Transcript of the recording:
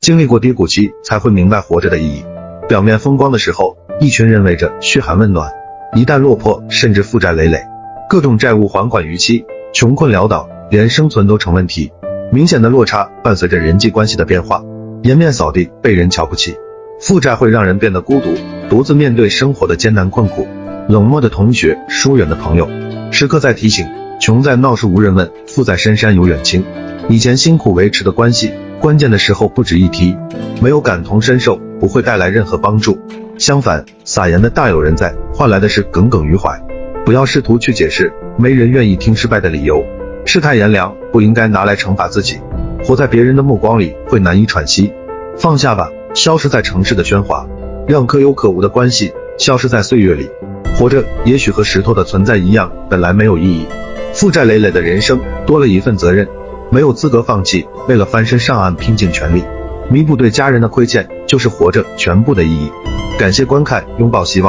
经历过低谷期，才会明白活着的意义。表面风光的时候，一群人围着嘘寒问暖；一旦落魄，甚至负债累累，各种债务还款逾期，穷困潦倒，连生存都成问题。明显的落差伴随着人际关系的变化，颜面扫地，被人瞧不起。负债会让人变得孤独，独自面对生活的艰难困苦。冷漠的同学，疏远的朋友，时刻在提醒：穷在闹市无人问，富在深山有远亲。以前辛苦维持的关系，关键的时候不值一提。没有感同身受，不会带来任何帮助。相反，撒盐的大有人在，换来的是耿耿于怀。不要试图去解释，没人愿意听失败的理由。世态炎凉，不应该拿来惩罚自己。活在别人的目光里，会难以喘息。放下吧，消失在城市的喧哗，让可有可无的关系消失在岁月里。活着，也许和石头的存在一样，本来没有意义。负债累累的人生，多了一份责任，没有资格放弃。为了翻身上岸，拼尽全力，弥补对家人的亏欠，就是活着全部的意义。感谢观看，拥抱希望。